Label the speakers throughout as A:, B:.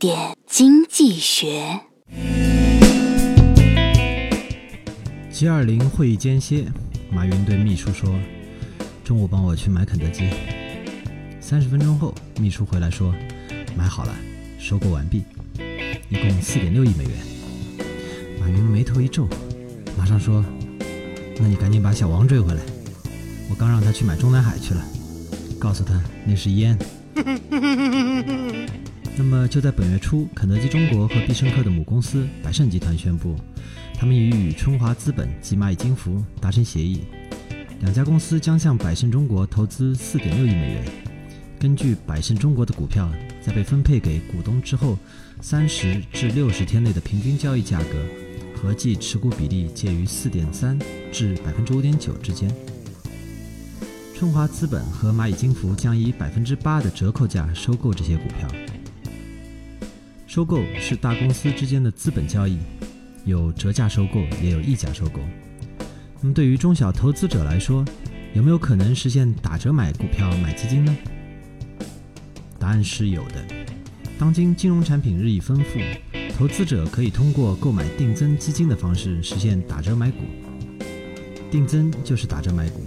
A: 点经济学。
B: G 二零会议间歇，马云对秘书说：“中午帮我去买肯德基。”三十分钟后，秘书回来说：“买好了，收购完毕，一共四点六亿美元。”马云眉头一皱，马上说：“那你赶紧把小王追回来，我刚让他去买中南海去了，告诉他那是烟。”那么就在本月初，肯德基中国和必胜客的母公司百胜集团宣布，他们已与春华资本及蚂蚁金服达成协议，两家公司将向百胜中国投资四点六亿美元。根据百胜中国的股票在被分配给股东之后，三十至六十天内的平均交易价格，合计持股比例介于四点三至百分之五点九之间。春华资本和蚂蚁金服将以百分之八的折扣价收购这些股票。收购是大公司之间的资本交易，有折价收购，也有溢价收购。那么对于中小投资者来说，有没有可能实现打折买股票、买基金呢？答案是有的。当今金融产品日益丰富，投资者可以通过购买定增基金的方式实现打折买股。定增就是打折买股，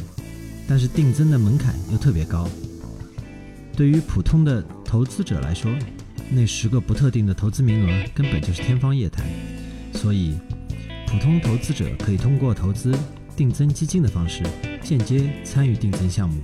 B: 但是定增的门槛又特别高。对于普通的投资者来说，那十个不特定的投资名额根本就是天方夜谭，所以普通投资者可以通过投资定增基金的方式，间接参与定增项目。